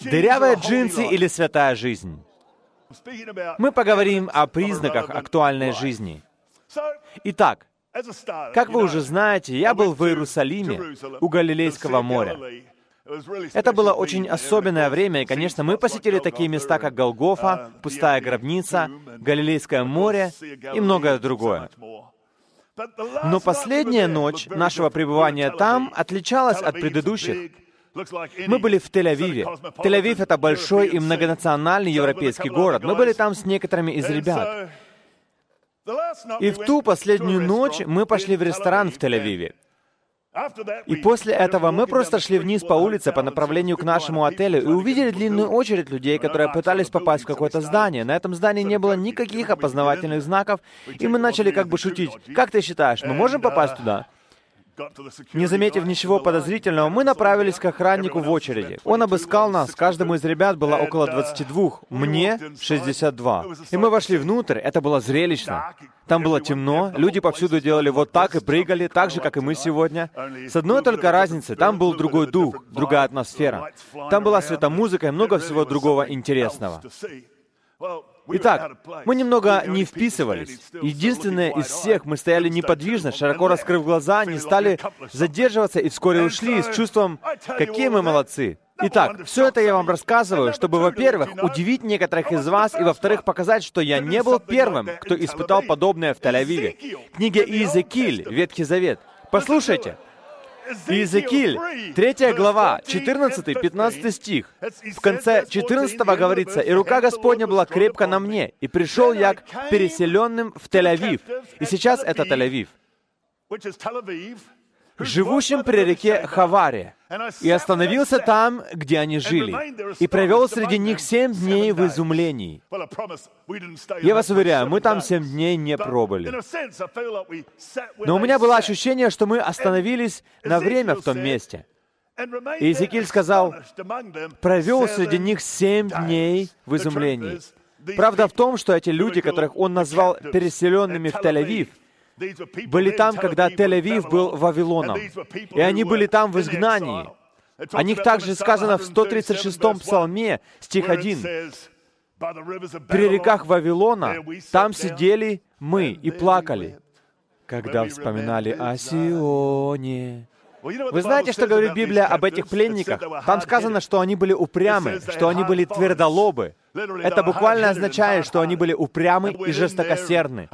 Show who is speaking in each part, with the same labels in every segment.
Speaker 1: Дырявые джинсы или святая жизнь? Мы поговорим о признаках актуальной жизни. Итак, как вы уже знаете, я был в Иерусалиме, у Галилейского моря. Это было очень особенное время, и, конечно, мы посетили такие места, как Голгофа, пустая гробница, Галилейское море и многое другое. Но последняя ночь нашего пребывания там отличалась от предыдущих. Мы были в Тель-Авиве. Тель-Авив — это большой и многонациональный европейский город. Мы были там с некоторыми из ребят. И в ту последнюю ночь мы пошли в ресторан в Тель-Авиве. И после этого мы просто шли вниз по улице по направлению к нашему отелю и увидели длинную очередь людей, которые пытались попасть в какое-то здание. На этом здании не было никаких опознавательных знаков, и мы начали как бы шутить. «Как ты считаешь, мы можем попасть туда?» Не заметив ничего подозрительного, мы направились к охраннику в очереди. Он обыскал нас, каждому из ребят было около 22, мне 62. И мы вошли внутрь, это было зрелищно. Там было темно, люди повсюду делали вот так и прыгали, так же, как и мы сегодня. С одной только разницей, там был другой дух, другая атмосфера. Там была светомузыка и много всего другого интересного. Итак, мы немного не вписывались. Единственное из всех, мы стояли неподвижно, широко раскрыв глаза, не стали задерживаться и вскоре ушли с чувством «какие мы молодцы». Итак, все это я вам рассказываю, чтобы, во-первых, удивить некоторых из вас, и, во-вторых, показать, что я не был первым, кто испытал подобное в Тель-Авиве. Книга Иезекииль, Ветхий Завет. Послушайте, Иезекииль, 3 глава, 14-15 стих. В конце 14 говорится, «И рука Господня была крепко на мне, и пришел я к переселенным в Тель-Авив». И сейчас это Тель-Авив живущим при реке Хаваре, и остановился там, где они жили, и провел среди них семь дней в изумлении. Я вас уверяю, мы там семь дней не пробыли. Но у меня было ощущение, что мы остановились на время в том месте. И Иезекииль сказал, провел среди них семь дней в изумлении. Правда в том, что эти люди, которых он назвал переселенными в Тель-Авив, были там, когда Тель-Авив был Вавилоном, и они были там в изгнании. О них также сказано в 136-м псалме, стих 1. «При реках Вавилона там сидели мы и плакали, когда вспоминали о Сионе». Вы знаете, что говорит Библия об этих пленниках? Там сказано, что они были упрямы, что они были твердолобы. Это буквально означает, что они были упрямы и жестокосердны.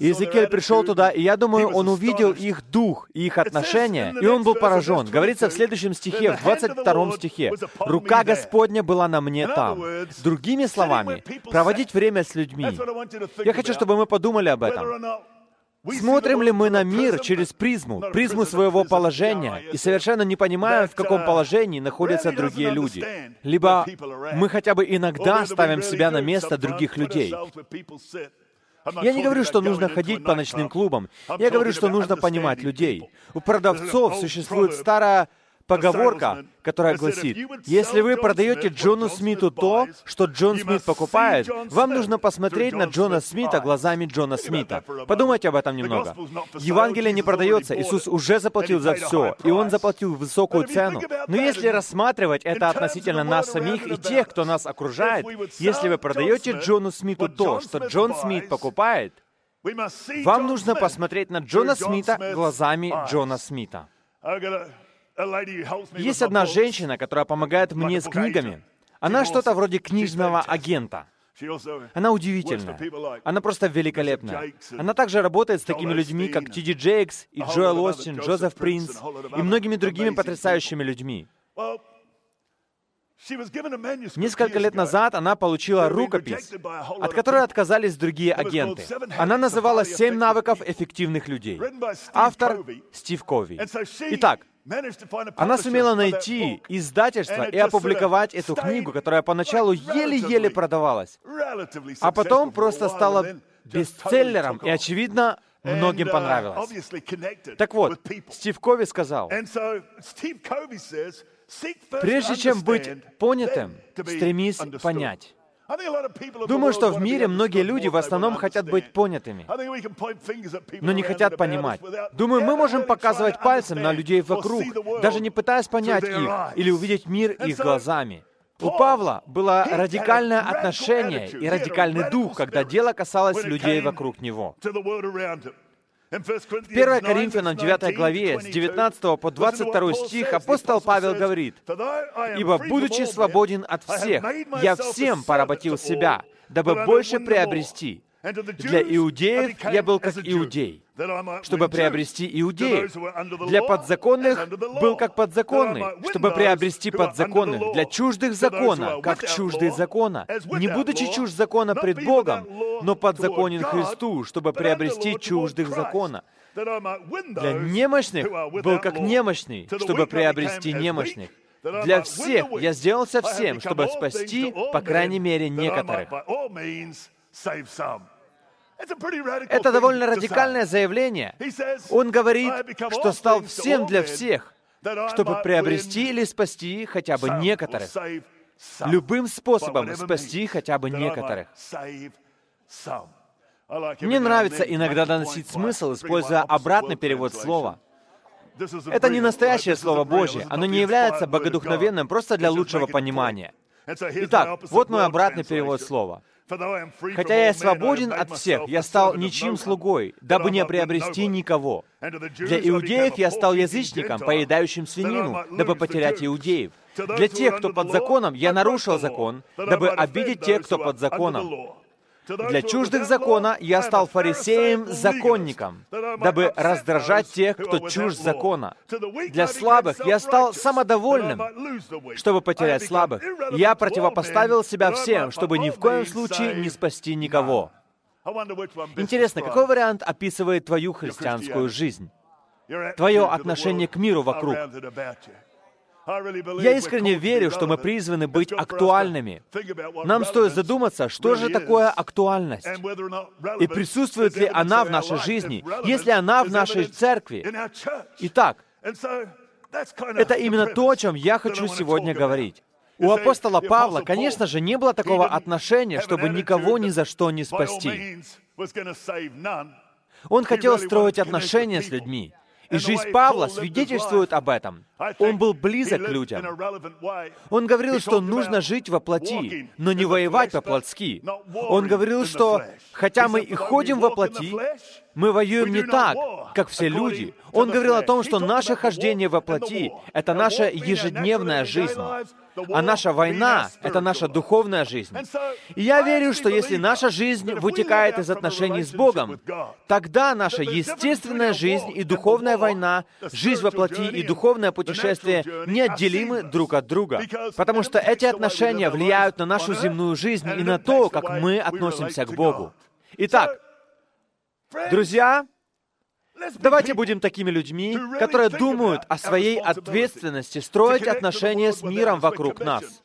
Speaker 1: Иезекииль пришел туда, и я думаю, он увидел их дух и их отношения, и он был поражен. Говорится в следующем стихе, в 22 стихе, «Рука Господня была на мне там». Другими словами, проводить время с людьми. Я хочу, чтобы мы подумали об этом. Смотрим ли мы на мир через призму, призму своего положения, и совершенно не понимаем, в каком положении находятся другие люди? Либо мы хотя бы иногда ставим себя на место других людей. Я не говорю, что нужно ходить по ночным клубам. Я говорю, что нужно понимать людей. У продавцов существует старая поговорка, которая гласит, если вы продаете Джону Смиту то, что Джон Смит покупает, вам нужно посмотреть на Джона Смита глазами Джона Смита. Подумайте об этом немного. Евангелие не продается, Иисус уже заплатил за все, и Он заплатил высокую цену. Но если рассматривать это относительно нас самих и тех, кто нас окружает, если вы продаете Джону Смиту то, что Джон Смит покупает, вам нужно посмотреть на Джона Смита глазами Джона Смита. Есть одна женщина, которая помогает мне с книгами. Она что-то вроде книжного агента. Она удивительная. Она просто великолепная. Она также работает с такими людьми, как Ти Ди Джейкс и Джоэл Остин, Джозеф Принц и многими другими потрясающими людьми. Несколько лет назад она получила рукопись, от которой отказались другие агенты. Она называлась «Семь навыков эффективных людей». Автор — Стив Кови. Итак, она сумела найти издательство и опубликовать эту книгу, которая поначалу еле-еле продавалась, а потом просто стала бестселлером, и, очевидно, многим uh, понравилось. Так вот, Стив Кови сказал, прежде чем быть понятым, стремись понять. Думаю, что в мире многие люди в основном хотят быть понятыми, но не хотят понимать. Думаю, мы можем показывать пальцем на людей вокруг, даже не пытаясь понять их или увидеть мир их глазами. У Павла было радикальное отношение и радикальный дух, когда дело касалось людей вокруг него. В 1 Коринфянам 9 главе с 19 по 22 стих апостол Павел говорит, «Ибо, будучи свободен от всех, я всем поработил себя, дабы больше приобрести. Для иудеев я был как иудей, чтобы приобрести иудеев. Для подзаконных был как подзаконный, чтобы приобрести подзаконных. Для чуждых закона, как чуждый закона. Не будучи чужд закона пред Богом, но подзаконен Христу, чтобы приобрести чуждых закона. Для немощных был как немощный, чтобы приобрести немощных. Для всех я сделался всем, чтобы спасти, по крайней мере, некоторых. Это довольно радикальное заявление. Он говорит, что стал всем для всех, чтобы приобрести или спасти хотя бы некоторых. Любым способом спасти хотя бы некоторых. Мне нравится иногда доносить смысл, используя обратный перевод слова. Это не настоящее Слово Божье. Оно не является богодухновенным просто для лучшего понимания. Итак, вот мой обратный перевод слова. Хотя я свободен от всех, я стал ничьим слугой, дабы не приобрести никого. Для иудеев я стал язычником, поедающим свинину, дабы потерять иудеев. Для тех, кто под законом, я нарушил закон, дабы обидеть тех, кто под законом. Для чуждых закона я стал фарисеем-законником, дабы раздражать тех, кто чужд закона. Для слабых я стал самодовольным, чтобы потерять слабых. Я противопоставил себя всем, чтобы ни в коем случае не спасти никого. Интересно, какой вариант описывает твою христианскую жизнь? Твое отношение к миру вокруг. Я искренне верю, что мы призваны быть актуальными. Нам стоит задуматься, что же такое актуальность, и присутствует ли она в нашей жизни, если она в нашей церкви. Итак, это именно то, о чем я хочу сегодня говорить. У апостола Павла, конечно же, не было такого отношения, чтобы никого ни за что не спасти. Он хотел строить отношения с людьми. И жизнь Павла свидетельствует об этом. Он был близок к людям. Он говорил, что нужно жить во плоти, но не воевать по-плотски. Он говорил, что хотя мы и ходим во плоти, мы воюем не так, как все люди. Он говорил о том, что наше хождение во плоти — это наша ежедневная жизнь. А наша война — это наша духовная жизнь. И я верю, что если наша жизнь вытекает из отношений с Богом, тогда наша естественная жизнь и духовная война, жизнь во плоти и духовное путешествие неотделимы друг от друга. Потому что эти отношения влияют на нашу земную жизнь и на то, как мы относимся к Богу. Итак, друзья, Давайте будем такими людьми, которые думают о своей ответственности строить отношения с миром вокруг нас.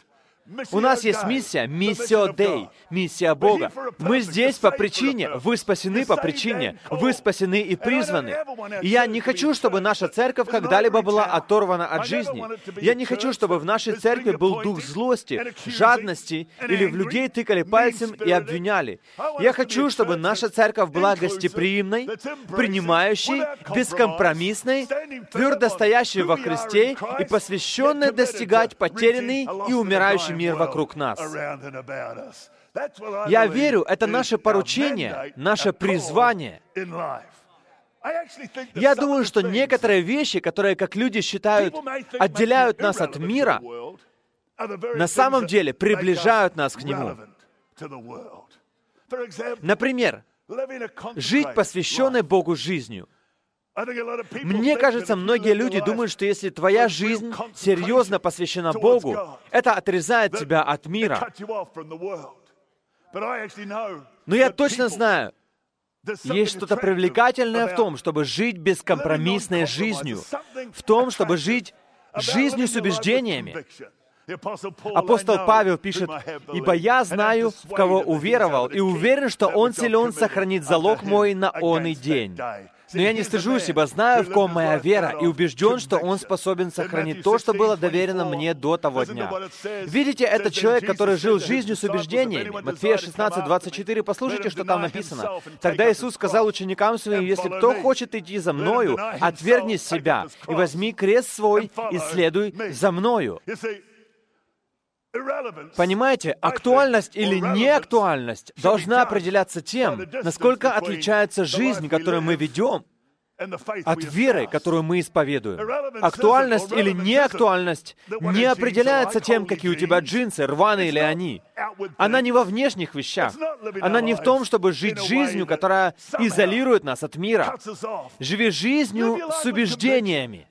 Speaker 1: У нас есть миссия, миссия Дей, миссия Бога. Мы здесь по причине, вы спасены по причине, вы спасены и призваны. И я не хочу, чтобы наша церковь когда-либо была оторвана от жизни. Я не хочу, чтобы в нашей церкви был дух злости, жадности, или в людей тыкали пальцем и обвиняли. Я хочу, чтобы наша церковь была гостеприимной, принимающей, бескомпромиссной, твердо стоящей во Христе и посвященной достигать потерянный и умирающий мир вокруг нас. Я верю, это наше поручение, наше призвание. Я думаю, что некоторые вещи, которые, как люди считают, отделяют нас от мира, на самом деле приближают нас к нему. Например, жить посвященной Богу жизнью. Мне кажется, многие люди думают, что если твоя жизнь серьезно посвящена Богу, это отрезает тебя от мира. Но я точно знаю, есть что-то привлекательное в том, чтобы жить бескомпромиссной жизнью, в том, чтобы жить жизнью с убеждениями. Апостол Павел пишет, «Ибо я знаю, в кого уверовал, и уверен, что Он силен сохранить залог мой на он и день». Но я не стыжусь, ибо знаю, в ком моя вера, и убежден, что Он способен сохранить то, что было доверено мне до того дня. Видите, это человек, который жил жизнью с убеждениями. Матфея 16, 24, послушайте, что там написано. Тогда Иисус сказал ученикам своим, «Если кто хочет идти за Мною, отвергни себя и возьми крест свой и следуй за Мною». Понимаете, актуальность или неактуальность должна определяться тем, насколько отличается жизнь, которую мы ведем, от веры, которую мы исповедуем. Актуальность или неактуальность не определяется тем, какие у тебя джинсы, рваные ли они. Она не во внешних вещах. Она не в том, чтобы жить жизнью, которая изолирует нас от мира. Живи жизнью с убеждениями.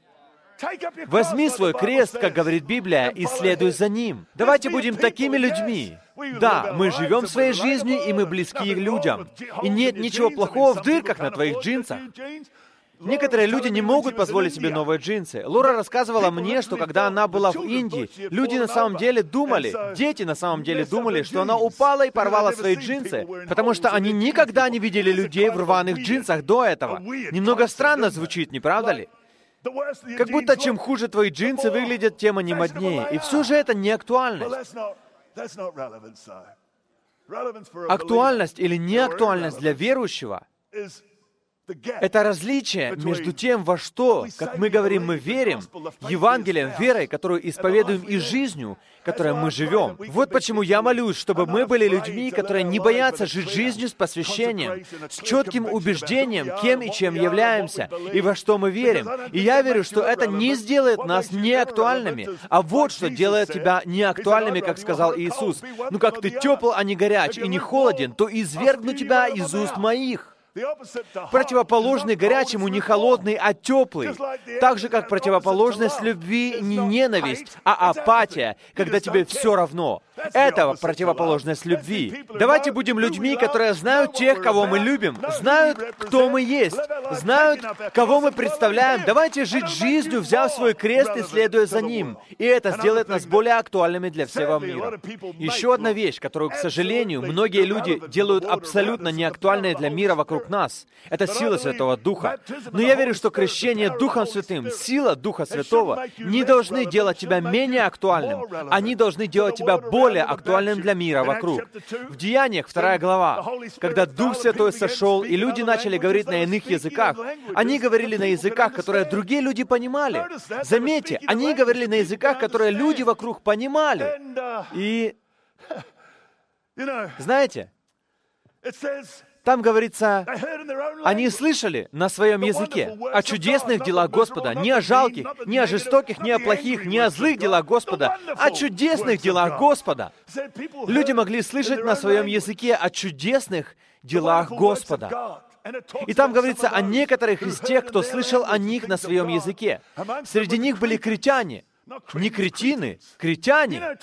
Speaker 1: Возьми свой крест, как говорит Библия, и следуй за ним. Давайте будем такими людьми. Да, мы живем своей жизнью, и мы близки к людям. И нет ничего плохого в дырках на твоих джинсах. Некоторые люди не могут позволить себе новые джинсы. Лора рассказывала мне, что когда она была в Индии, люди на самом деле думали, дети на самом деле думали, что она упала и порвала свои джинсы, потому что они никогда не видели людей в рваных джинсах до этого. Немного странно звучит, не правда ли? Как будто чем хуже твои джинсы выглядят, тем они моднее. И все же это не актуальность. Актуальность или неактуальность для верующего это различие между тем, во что, как мы говорим, мы верим, Евангелием, верой, которую исповедуем, и жизнью, которой мы живем. Вот почему я молюсь, чтобы мы были людьми, которые не боятся жить жизнью с посвящением, с четким убеждением, кем и чем являемся, и во что мы верим. И я верю, что это не сделает нас неактуальными, а вот что делает тебя неактуальными, как сказал Иисус. Ну как ты тепл, а не горяч, и не холоден, то извергну тебя из уст моих. Противоположный горячему не холодный, а теплый. Так же, как противоположность любви не ненависть, а апатия, когда тебе все равно. Это противоположность любви. Давайте будем людьми, которые знают тех, кого мы любим, знают, кто мы есть, знают, кого мы представляем. Давайте жить жизнью, взяв свой крест и следуя за ним. И это сделает нас более актуальными для всего мира. Еще одна вещь, которую, к сожалению, многие люди делают абсолютно неактуальной для мира вокруг нас. Это сила Святого Духа. Но я верю, что крещение Духом Святым, сила Духа Святого не должны делать тебя менее актуальным. Они должны делать тебя более более актуальным для мира вокруг. В Деяниях, вторая глава, когда Дух Святой сошел, и люди начали говорить на иных языках, они говорили на языках, которые другие люди понимали. Заметьте, они говорили на языках, которые люди вокруг понимали. И, знаете, там говорится, они слышали на своем языке о чудесных делах Господа, не о жалких, не о жестоких, не о плохих, не о злых делах Господа, о чудесных делах Господа. Люди могли слышать на своем языке о чудесных делах Господа. И там говорится о некоторых из тех, кто слышал о них на своем языке. Среди них были критяне. Не кретины, критяне.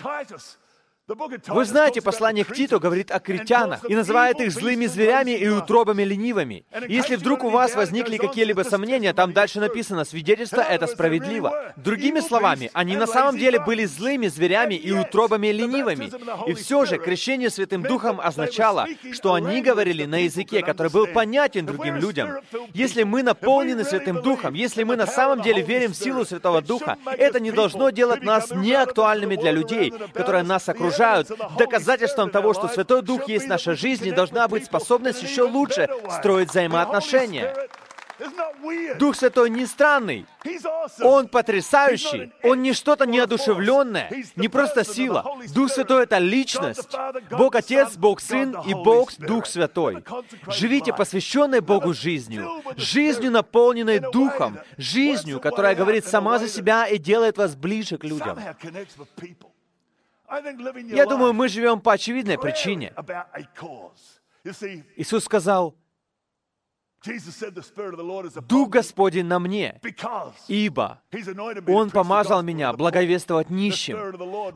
Speaker 1: Вы знаете, послание к Титу говорит о критянах и называет их злыми зверями и утробами ленивыми. Если вдруг у вас возникли какие-либо сомнения, там дальше написано «свидетельство — это справедливо». Другими словами, они на самом деле были злыми зверями и утробами ленивыми. И все же крещение Святым Духом означало, что они говорили на языке, который был понятен другим людям. Если мы наполнены Святым Духом, если мы на самом деле верим в силу Святого Духа, это не должно делать нас неактуальными для людей, которые нас окружают, окружают. Доказательством того, что Святой Дух есть в нашей жизни, должна быть способность еще лучше строить взаимоотношения. Дух Святой не странный. Он потрясающий. Он не что-то неодушевленное, не просто сила. Дух Святой — это личность. Бог Отец, Бог Сын и Бог Дух Святой. Живите посвященной Богу жизнью. Жизнью, наполненной Духом. Жизнью, которая говорит сама за себя и делает вас ближе к людям. Я думаю, мы живем по очевидной причине. Иисус сказал, Дух Господень на мне, ибо Он помазал меня благовествовать нищим.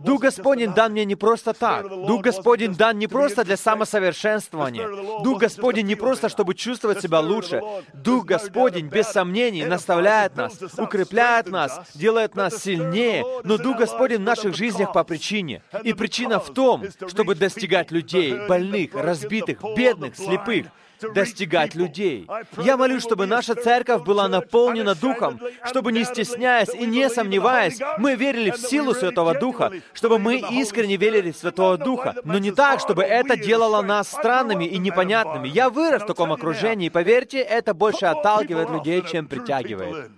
Speaker 1: Дух Господень дан мне не просто так. Дух Господень дан не просто для самосовершенствования. Дух Господень не просто, чтобы чувствовать себя лучше. Дух Господень, без сомнений, наставляет нас, укрепляет нас, делает нас сильнее. Но Дух Господень в наших жизнях по причине. И причина в том, чтобы достигать людей, больных, разбитых, бедных, слепых, достигать людей. Я молюсь, чтобы наша церковь была наполнена Духом, чтобы не стесняясь и не сомневаясь, мы верили в силу Святого Духа, чтобы мы искренне верили в Святого Духа, но не так, чтобы это делало нас странными и непонятными. Я вырос в таком окружении, и поверьте, это больше отталкивает людей, чем притягивает.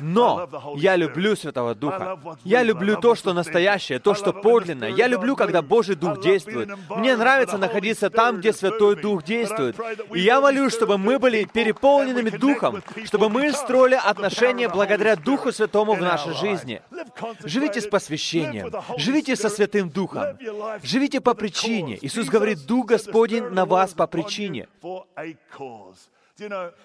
Speaker 1: Но я люблю Святого Духа. Я люблю то, что настоящее, то, что подлинное. Я люблю, когда Божий Дух действует. Мне нравится находиться там, где Святой Дух действует. И я молюсь, чтобы мы были переполненными Духом, чтобы мы строили отношения благодаря Духу Святому в нашей жизни. Живите с посвящением, живите со Святым Духом, живите по причине. Иисус говорит, Дух Господень на вас по причине.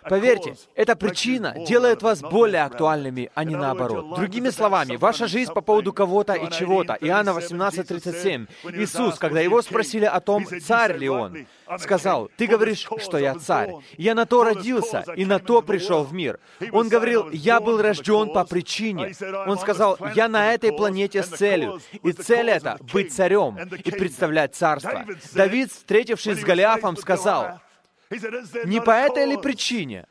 Speaker 1: Поверьте, эта причина делает вас более актуальными, а не наоборот. Другими словами, ваша жизнь по поводу кого-то и чего-то. Иоанна 18:37. Иисус, когда его спросили о том, царь ли он, сказал, «Ты говоришь, что я царь. Я на то родился и на то пришел в мир». Он говорил, «Я был рожден по причине». Он сказал, «Я на этой планете с целью». И цель это — быть царем и представлять царство. Давид, встретившись с Голиафом, сказал, не по этой ли причине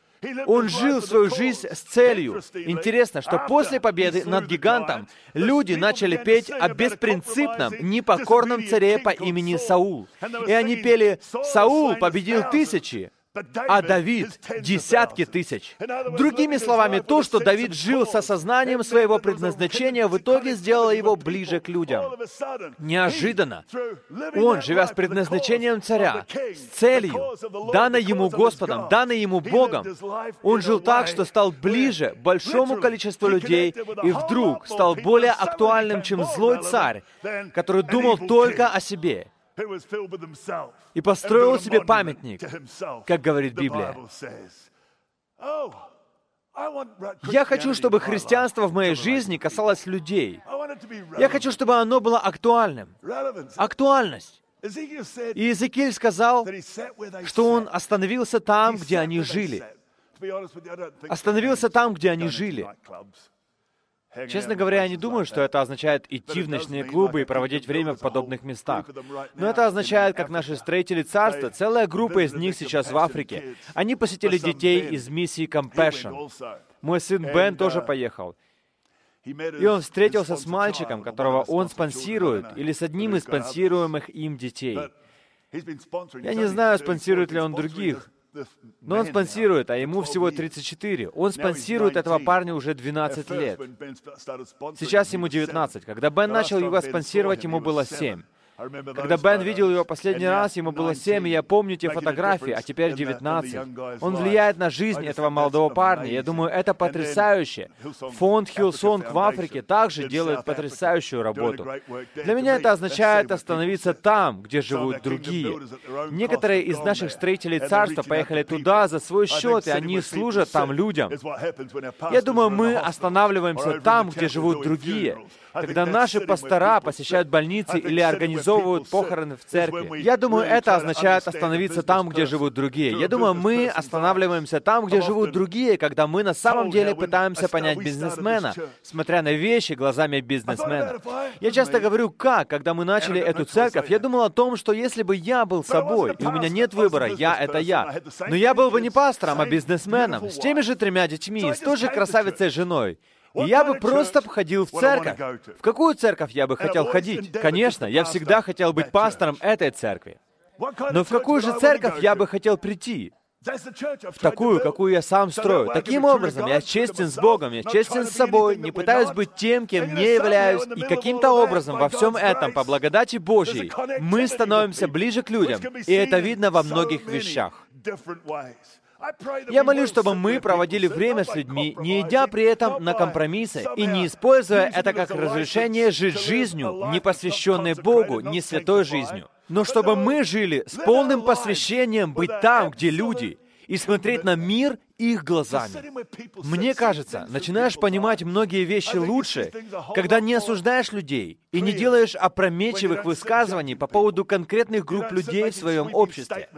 Speaker 1: он жил свою жизнь с целью. Интересно, что после победы над гигантом люди начали петь о беспринципном, непокорном царе по имени Саул. И они пели «Саул победил тысячи, а Давид — десятки тысяч. Другими словами, то, что Давид жил с осознанием своего предназначения, в итоге сделало его ближе к людям. Неожиданно, он, живя с предназначением царя, с целью, данной ему Господом, данной ему Богом, он жил так, что стал ближе большому количеству людей и вдруг стал более актуальным, чем злой царь, который думал только о себе и построил себе памятник, как говорит Библия. Oh, Я хочу, чтобы христианство в моей жизни касалось людей. Я хочу, чтобы оно было актуальным. Актуальность. И Иезекииль сказал, что он остановился там, где они жили. Остановился там, где они жили. Честно говоря, я не думаю, что это означает идти в ночные клубы и проводить время в подобных местах. Но это означает, как наши строители царства, целая группа из них сейчас в Африке. Они посетили детей из миссии Compassion. Мой сын Бен тоже поехал. И он встретился с мальчиком, которого он спонсирует, или с одним из спонсируемых им детей. Я не знаю, спонсирует ли он других, но он спонсирует, а ему всего 34. Он спонсирует этого парня уже 12 лет. Сейчас ему 19. Когда Бен начал его спонсировать, ему было 7. Когда Бен видел его последний раз, ему было 7, и я помню те фотографии, а теперь 19. Он влияет на жизнь этого молодого парня. Я думаю, это потрясающе. Фонд Hillsong в Африке также делает потрясающую работу. Для меня это означает остановиться там, где живут другие. Некоторые из наших строителей царства поехали туда за свой счет, и они служат там людям. Я думаю, мы останавливаемся там, где живут другие. Когда наши пастора посещают больницы или организовывают похороны в церкви, я думаю, это означает остановиться там, где живут другие. Я думаю, мы останавливаемся там, где живут другие, когда мы на самом деле пытаемся понять бизнесмена, смотря на вещи глазами бизнесмена. Я часто говорю, как, когда мы начали эту церковь, я думал о том, что если бы я был собой, и у меня нет выбора, я — это я. Но я был бы не пастором, а бизнесменом, с теми же тремя детьми, с той же красавицей женой. И я бы просто ходил в церковь. В какую церковь я бы хотел ходить? Конечно, я всегда хотел быть пастором этой церкви. Но в какую же церковь я бы хотел прийти? В такую, какую я сам строю. Таким образом, я честен с Богом, я честен с собой, не пытаюсь быть тем, кем не являюсь, и каким-то образом во всем этом, по благодати Божьей, мы становимся ближе к людям, и это видно во многих вещах. Я молюсь, чтобы мы проводили время с людьми, не идя при этом на компромиссы и не используя это как разрешение жить жизнью, не посвященной Богу, не святой жизнью. Но чтобы мы жили с полным посвящением быть там, где люди, и смотреть на мир их глазами. Мне кажется, начинаешь понимать многие вещи лучше, когда не осуждаешь людей и не делаешь опрометчивых высказываний по поводу конкретных групп людей в своем обществе,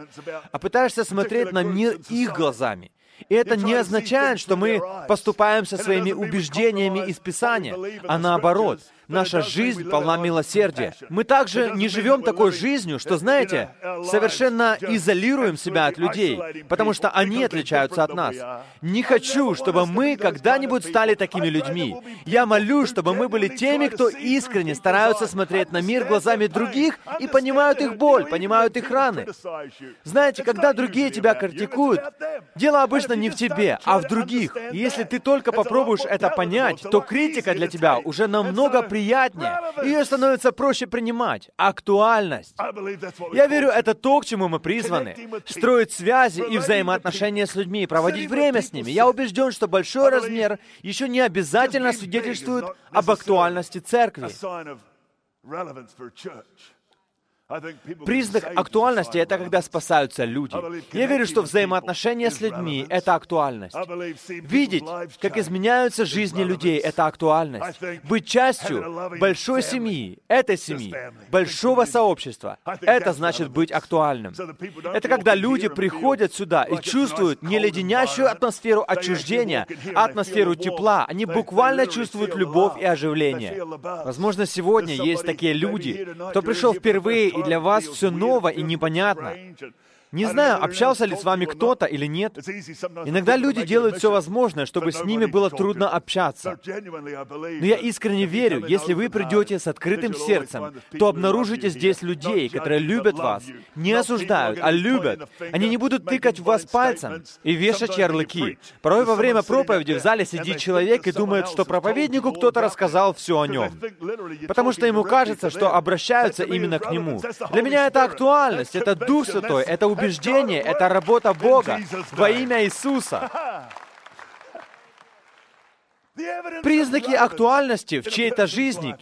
Speaker 1: а пытаешься смотреть на мир их глазами. И это не означает, что мы поступаем со своими убеждениями из Писания, а наоборот. Наша жизнь полна милосердия. Мы также не живем такой жизнью, что, знаете, совершенно изолируем себя от людей, потому что они отличаются от нас. Не хочу, чтобы мы когда-нибудь стали такими людьми. Я молю, чтобы мы были теми, кто искренне стараются смотреть на мир глазами других и понимают их боль, понимают их раны. Знаете, когда другие тебя критикуют, дело обычно не в тебе, а в других. И если ты только попробуешь это понять, то критика для тебя уже намного приятнее. Ее становится проще принимать. Актуальность. Я верю, это то, к чему мы призваны. Строить связи и взаимоотношения с людьми, проводить время с ними. Я убежден, что большой размер еще не обязательно свидетельствует об актуальности церкви. Признак актуальности — это когда спасаются люди. Я верю, что взаимоотношения с людьми — это актуальность. Видеть, как изменяются жизни людей — это актуальность. Быть частью большой семьи, этой семьи, большого сообщества — это значит быть актуальным. Это когда люди приходят сюда и чувствуют не леденящую атмосферу отчуждения, а атмосферу тепла. Они буквально чувствуют любовь и оживление. Возможно, сегодня есть такие люди, кто пришел впервые и для вас все ново и непонятно. Не знаю, общался ли с вами кто-то или нет. Иногда люди делают все возможное, чтобы с ними было трудно общаться. Но я искренне верю, если вы придете с открытым сердцем, то обнаружите здесь людей, которые любят вас, не осуждают, а любят. Они не будут тыкать в вас пальцем и вешать ярлыки. Порой во время проповеди в зале сидит человек и думает, что проповеднику кто-то рассказал все о нем. Потому что ему кажется, что обращаются именно к нему. Для меня это актуальность, это Дух Святой, это убеждение убеждение — это работа Бога во имя Иисуса. Признаки актуальности в чьей-то жизни,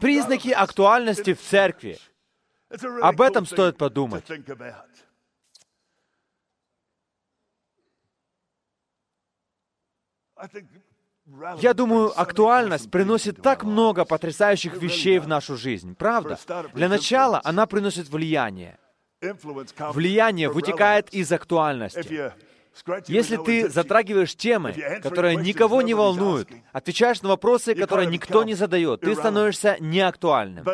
Speaker 1: признаки актуальности в церкви. Об этом стоит подумать. Я думаю, актуальность приносит так много потрясающих вещей в нашу жизнь, правда? Для начала она приносит влияние. Влияние вытекает из актуальности. Если ты затрагиваешь темы, которые никого не волнуют, отвечаешь на вопросы, которые никто не задает, ты становишься неактуальным.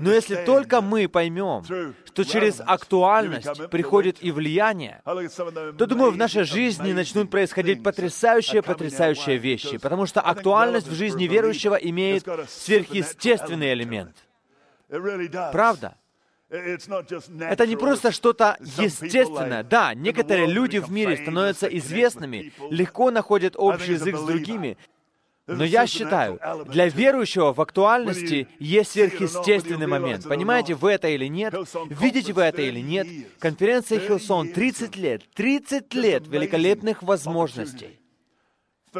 Speaker 1: Но если только мы поймем, что через актуальность приходит и влияние, то, думаю, в нашей жизни начнут происходить потрясающие, потрясающие вещи, потому что актуальность в жизни верующего имеет сверхъестественный элемент. Правда? Это не просто что-то естественное. Да, некоторые люди в мире становятся известными, легко находят общий язык с другими. Но я считаю, для верующего в актуальности есть сверхъестественный момент. Понимаете вы это или нет? Видите вы это или нет? Конференция Хилсон 30 лет, 30 лет великолепных возможностей.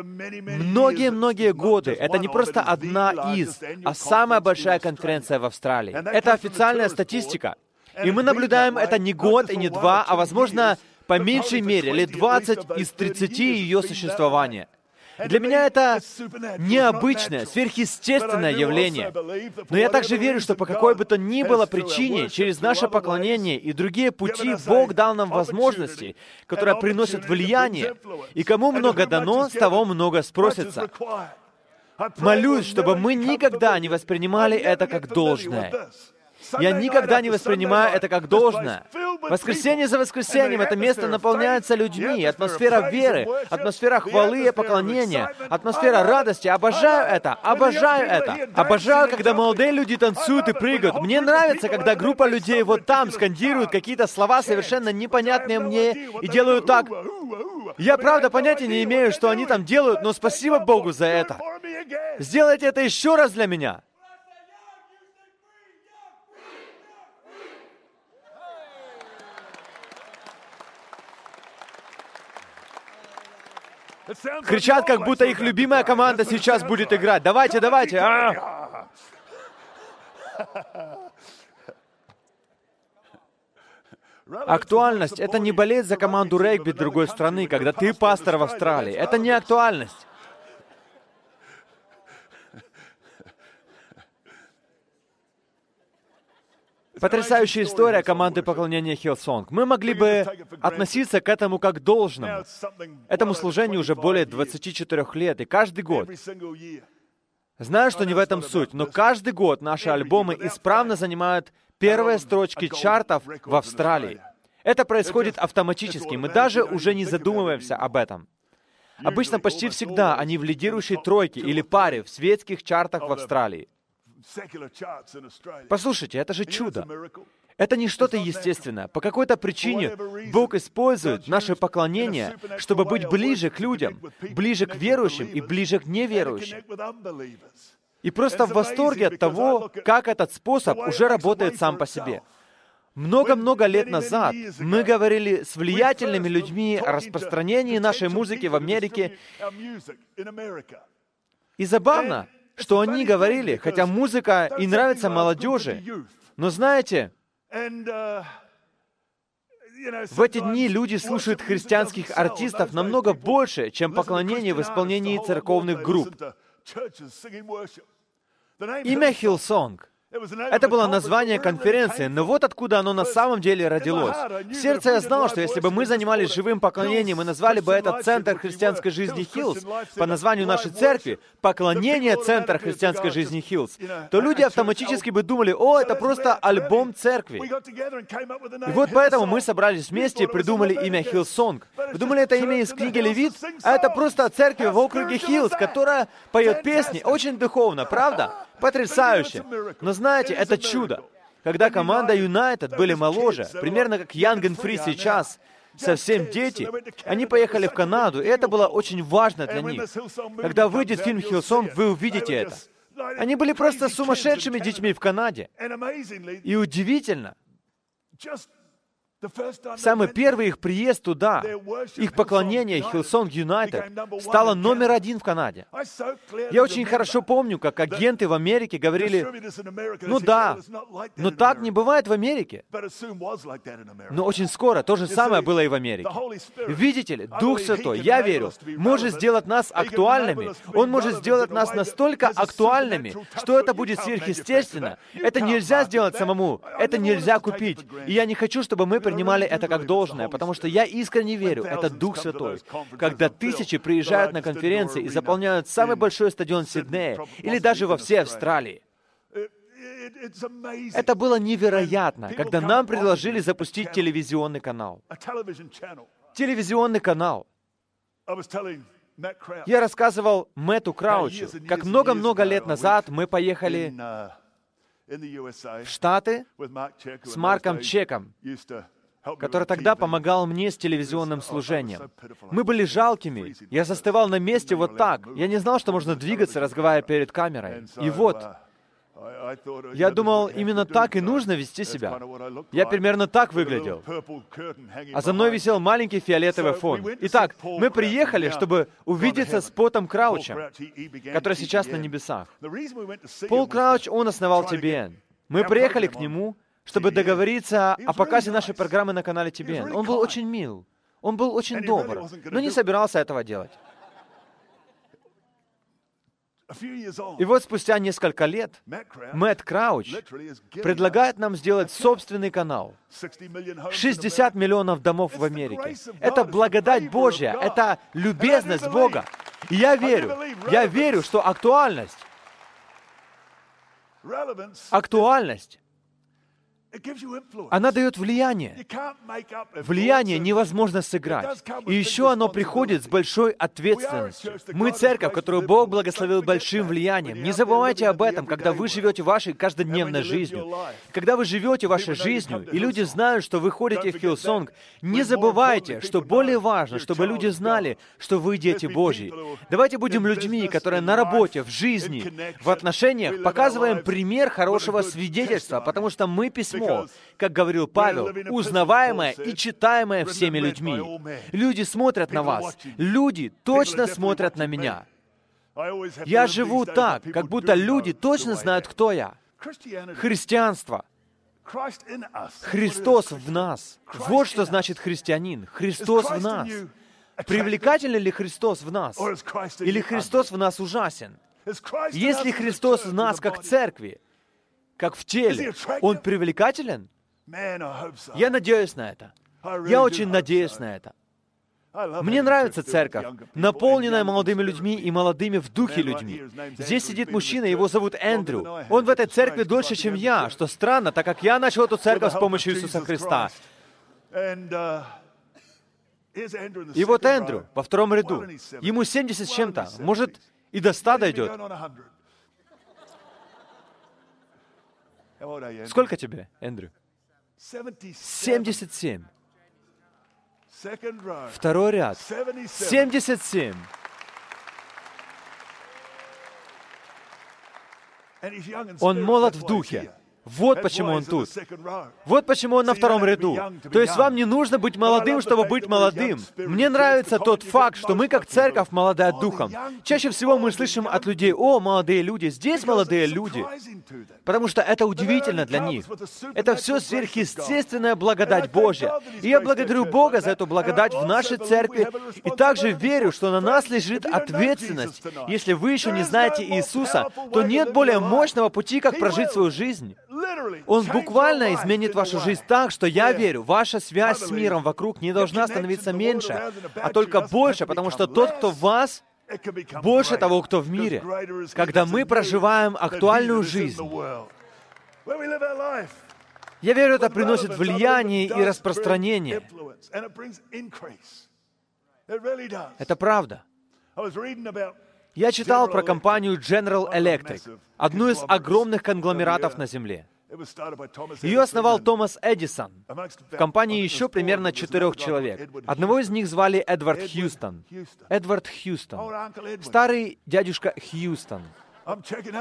Speaker 1: Многие-многие годы это не просто одна из, а самая большая конференция в Австралии. Это официальная статистика. И мы наблюдаем это не год и не два, а, возможно, по меньшей мере, лет 20 из 30 ее существования. Для меня это необычное, сверхъестественное явление. Но я также верю, что по какой бы то ни было причине, через наше поклонение и другие пути Бог дал нам возможности, которые приносят влияние, и кому много дано, с того много спросится. Молюсь, чтобы мы никогда не воспринимали это как должное. Я никогда не воспринимаю это как должное. Воскресенье за воскресеньем это место наполняется людьми, атмосфера веры, атмосфера хвалы и поклонения, атмосфера радости. Обожаю это, обожаю это. Обожаю, когда молодые люди танцуют и прыгают. Мне нравится, когда группа людей вот там скандируют какие-то слова, совершенно непонятные мне, и делают так. Я правда понятия не имею, что они там делают, но спасибо Богу за это. Сделайте это еще раз для меня. Кричат, как будто их любимая команда сейчас будет играть. Давайте, давайте. А! Актуальность — это не болеть за команду регби другой страны, когда ты пастор в Австралии. Это не актуальность. Потрясающая история команды поклонения Hillsong. Мы могли бы относиться к этому как должному. Этому служению уже более 24 лет, и каждый год Знаю, что не в этом суть, но каждый год наши альбомы исправно занимают первые строчки чартов в Австралии. Это происходит автоматически, мы даже уже не задумываемся об этом. Обычно почти всегда они в лидирующей тройке или паре в светских чартах в Австралии. Послушайте, это же чудо. Это не что-то естественное. По какой-то причине Бог использует наше поклонение, чтобы быть ближе к людям, ближе к верующим и ближе к неверующим. И просто в восторге от того, как этот способ уже работает сам по себе. Много-много лет назад мы говорили с влиятельными людьми о распространении нашей музыки в Америке. И забавно, что они говорили, хотя музыка и нравится молодежи, но знаете, Uh, в эти дни люди слушают христианских артистов намного больше, чем поклонение в исполнении церковных групп. Имя Hillsong это было название конференции, но вот откуда оно на самом деле родилось. В сердце я знал, что если бы мы занимались живым поклонением и назвали бы этот центр христианской жизни Hills по названию нашей церкви «Поклонение Центра христианской жизни Hills», то люди автоматически бы думали, о, это просто альбом церкви. И вот поэтому мы собрались вместе и придумали имя Hillsong. Вы думали, это имя из книги Левит? А это просто церковь в округе Hills, которая поет песни очень духовно, правда? Потрясающе. Но знаете, это чудо. Когда команда Юнайтед были моложе, примерно как Young and Free сейчас, совсем дети, они поехали в Канаду, и это было очень важно для них. Когда выйдет фильм «Hillsong», вы увидите это. Они были просто сумасшедшими детьми в Канаде. И удивительно, Самый первый их приезд туда, их поклонение Hillsong United стало номер один в Канаде. Я очень хорошо помню, как агенты в Америке говорили, ну да, но так не бывает в Америке. Но очень скоро то же самое было и в Америке. Видите ли, Дух Святой, я верю, может сделать нас актуальными. Он может сделать нас настолько актуальными, что это будет сверхъестественно. Это нельзя сделать самому, это нельзя купить. И я не хочу, чтобы мы принимали это как должное, потому что я искренне верю, это Дух Святой. Когда тысячи приезжают на конференции и заполняют самый большой стадион Сиднея или даже во всей Австралии, это было невероятно, когда нам предложили запустить телевизионный канал. Телевизионный канал. Я рассказывал Мэтту Краучу, как много-много лет назад мы поехали в Штаты с Марком Чеком, который тогда помогал мне с телевизионным служением. Мы были жалкими. Я застывал на месте вот так. Я не знал, что можно двигаться, разговаривая перед камерой. И вот, я думал, именно так и нужно вести себя. Я примерно так выглядел. А за мной висел маленький фиолетовый фон. Итак, мы приехали, чтобы увидеться с Потом Краучем, который сейчас на небесах. Пол Крауч, он основал TBN. Мы приехали к нему, чтобы договориться о показе нашей программы на канале TBN. Он был очень мил. Он был очень добр, но не собирался этого делать. И вот спустя несколько лет Мэтт Крауч предлагает нам сделать собственный канал. 60 миллионов домов в Америке. Это благодать Божья, это любезность Бога. И я верю, я верю, что актуальность, актуальность она дает влияние. Влияние невозможно сыграть. И еще оно приходит с большой ответственностью. Мы церковь, которую Бог благословил большим влиянием. Не забывайте об этом, когда вы живете вашей каждодневной жизнью. Когда вы живете вашей жизнью, и люди знают, что вы ходите в Hillsong, не забывайте, что более важно, чтобы люди знали, что вы дети Божьи. Давайте будем людьми, которые на работе, в жизни, в отношениях показываем пример хорошего свидетельства, потому что мы письмо письмо, как говорил Павел, узнаваемое и читаемое всеми людьми. Люди смотрят на вас. Люди точно смотрят на меня. Я живу так, как будто люди точно знают, кто я. Христианство. Христос в нас. Вот что значит христианин. Христос в нас. Привлекателен ли Христос в нас? Или Христос в нас ужасен? Если Христос в нас как церкви, как в теле, он привлекателен? Я надеюсь на это. Я очень надеюсь на это. Мне нравится церковь, наполненная молодыми людьми и молодыми в духе людьми. Здесь сидит мужчина, его зовут Эндрю. Он в этой церкви дольше, чем я, что странно, так как я начал эту церковь с помощью Иисуса Христа. И вот Эндрю во втором ряду. Ему 70 с чем-то. Может, и до 100 дойдет. Сколько тебе, Эндрю? 77. Второй ряд. 77. Он молод в духе. Вот почему он тут. Вот почему он на втором ряду. То есть вам не нужно быть молодым, чтобы быть молодым. Мне нравится тот факт, что мы как церковь молодая духом. Чаще всего мы слышим от людей, о, молодые люди, здесь молодые люди. Потому что это удивительно для них. Это все сверхъестественная благодать Божья. И я благодарю Бога за эту благодать в нашей церкви. И также верю, что на нас лежит ответственность. Если вы еще не знаете Иисуса, то нет более мощного пути, как прожить свою жизнь. Он буквально изменит вашу жизнь так, что я верю, ваша связь с миром вокруг не должна становиться меньше, а только больше, потому что тот, кто в вас, больше того, кто в мире. Когда мы проживаем актуальную жизнь, я верю, это приносит влияние и распространение. Это правда. Я читал про компанию General Electric, одну из огромных конгломератов на Земле. Ее основал Томас Эдисон. В компании еще примерно четырех человек. Одного из них звали Эдвард Хьюстон. Эдвард Хьюстон. Старый дядюшка Хьюстон.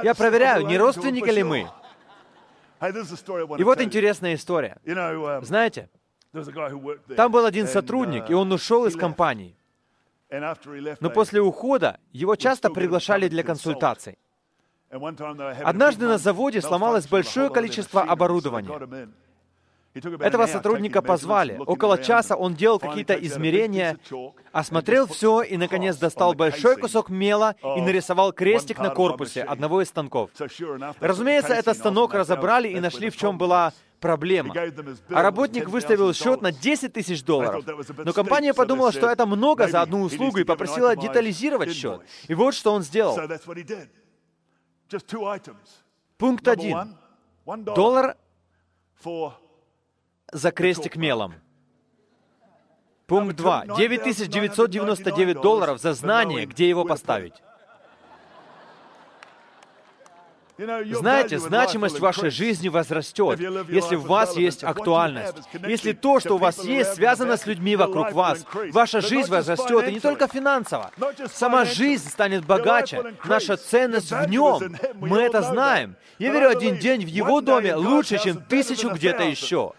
Speaker 1: Я проверяю, не родственники ли мы. И вот интересная история. Um, Знаете, там был один сотрудник, uh, и он ушел из компании. Но после ухода его часто приглашали для консультаций. Однажды на заводе сломалось большое количество оборудования. Этого сотрудника позвали. Около часа он делал какие-то измерения, осмотрел все и, наконец, достал большой кусок мела и нарисовал крестик на корпусе одного из станков. Разумеется, этот станок разобрали и нашли, в чем была проблема. А работник выставил счет на 10 тысяч долларов. Но компания подумала, что это много за одну услугу и попросила детализировать счет. И вот что он сделал. Пункт один. Доллар за крестик мелом. Пункт 2. 9999 долларов за знание, где его поставить. Знаете, значимость вашей жизни возрастет, если у вас есть актуальность. Если то, что у вас есть, связано с людьми вокруг вас, ваша жизнь возрастет, и не только финансово. Сама жизнь станет богаче, наша ценность в нем. Мы это знаем. Я верю, один день в его доме лучше, чем тысячу где-то еще.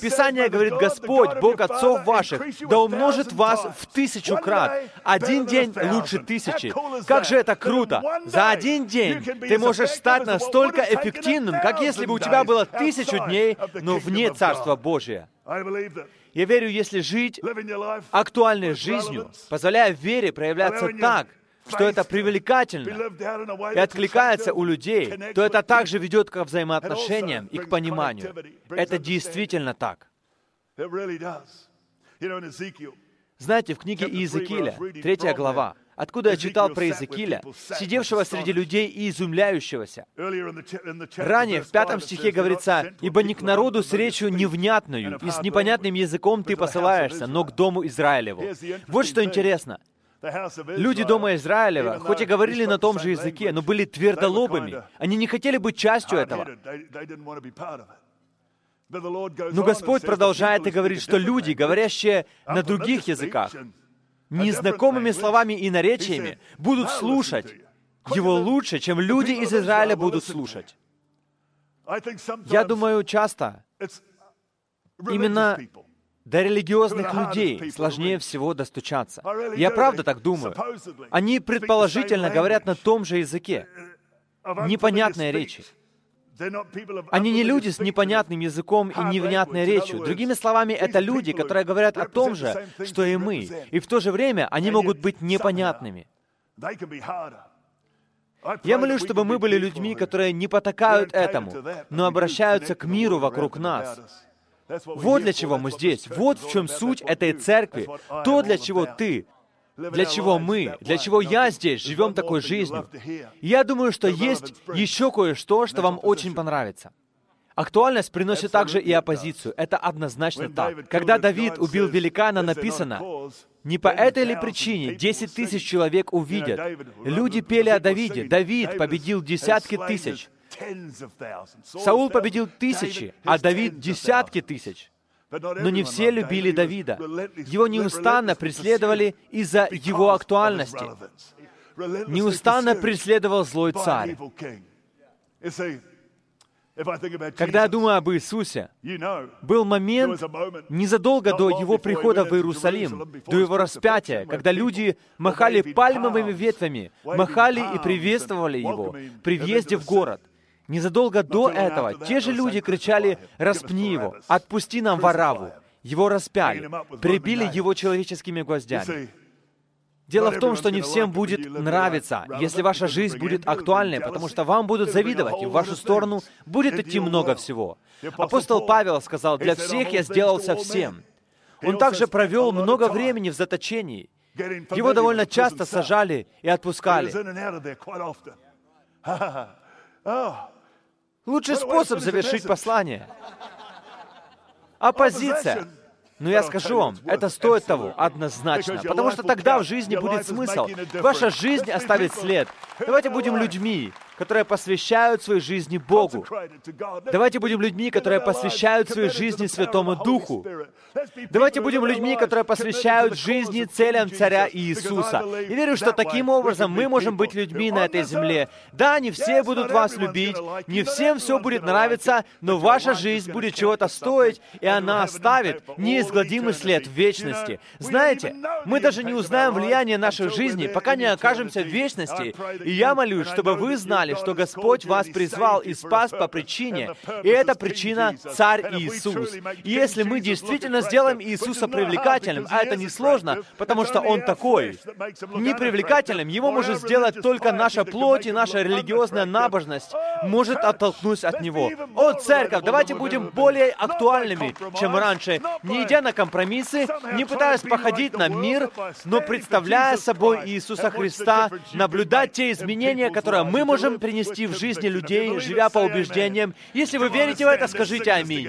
Speaker 1: Писание говорит, Господь, Бог отцов ваших, да умножит вас в тысячу крат. Один день лучше тысячи. Как же это круто! За один день ты можешь стать настолько эффективным, как если бы у тебя было тысячу дней, но вне Царства Божия. Я верю, если жить актуальной жизнью, позволяя вере проявляться так, что это привлекательно и откликается у людей, то это также ведет к взаимоотношениям и к пониманию. Это действительно так. Знаете, в книге Иезекииля, третья глава, откуда я читал про Иезекииля, сидевшего среди людей и изумляющегося. Ранее, в пятом стихе говорится, «Ибо не к народу с речью невнятную, и с непонятным языком ты посылаешься, но к дому Израилеву». Вот что интересно. Люди дома Израилева, хоть и говорили на том же языке, но были твердолобыми. Они не хотели быть частью этого. Но Господь продолжает и говорит, что люди, говорящие на других языках, незнакомыми словами и наречиями, будут слушать Его лучше, чем люди из Израиля будут слушать. Я думаю, часто именно до религиозных людей сложнее всего достучаться. Я правда так думаю. Они предположительно говорят на том же языке. Непонятные речи. Они не люди с непонятным языком и невнятной речью. Другими словами, это люди, которые говорят о том же, что и мы. И в то же время они могут быть непонятными. Я молюсь, чтобы мы были людьми, которые не потакают этому, но обращаются к миру вокруг нас Вот для чего мы здесь. Вот в чем суть этой церкви. То, для чего ты, для чего мы, для чего я здесь живем такой жизнью. Я думаю, что есть еще кое-что, что вам очень понравится. Актуальность приносит также и оппозицию. Это однозначно так. Когда Давид убил великана, написано, не по этой ли причине 10 тысяч человек увидят? Люди пели о Давиде. Давид победил десятки тысяч. Саул победил тысячи, а Давид десятки тысяч. Но не все любили Давида. Его неустанно преследовали из-за его актуальности. Неустанно преследовал злой царь. Когда я думаю об Иисусе, был момент незадолго до Его прихода в Иерусалим, до Его распятия, когда люди махали пальмовыми ветвями, махали и приветствовали Его при въезде в город. Незадолго до этого те же люди кричали «Распни его! Отпусти нам Вараву!» Его распяли, прибили его человеческими гвоздями. Дело в том, что не всем будет нравиться, если ваша жизнь будет актуальной, потому что вам будут завидовать, и в вашу сторону будет идти много всего. Апостол Павел сказал, «Для всех я сделался всем». Он также провел много времени в заточении. Его довольно часто сажали и отпускали. Лучший способ завершить послание. Оппозиция. Но я скажу вам, это стоит того, однозначно, потому что тогда в жизни будет смысл. Ваша жизнь оставит след. Давайте будем людьми, которые посвящают свои жизни Богу. Давайте будем людьми, которые посвящают свои жизни Святому Духу. Давайте будем людьми, которые посвящают жизни целям Царя Иисуса. И верю, что таким образом мы можем быть людьми на этой земле. Да, не все будут вас любить, не всем все будет нравиться, но ваша жизнь будет чего-то стоить, и она оставит неизгладимый след в вечности. Знаете, мы даже не узнаем влияние нашей жизни, пока не окажемся в вечности. И я молюсь, чтобы вы знали, знали, что Господь вас призвал и спас по причине, и эта причина — Царь Иисус. И если мы действительно сделаем Иисуса привлекательным, а это несложно, потому что Он такой, непривлекательным, Его может сделать только наша плоть и наша религиозная набожность может оттолкнуть от Него. О, церковь, давайте будем более актуальными, чем раньше, не идя на компромиссы, не пытаясь походить на мир, но представляя собой Иисуса Христа, наблюдать те изменения, которые мы можем принести в жизни людей, живя по убеждениям. Если вы верите в это, скажите «Аминь».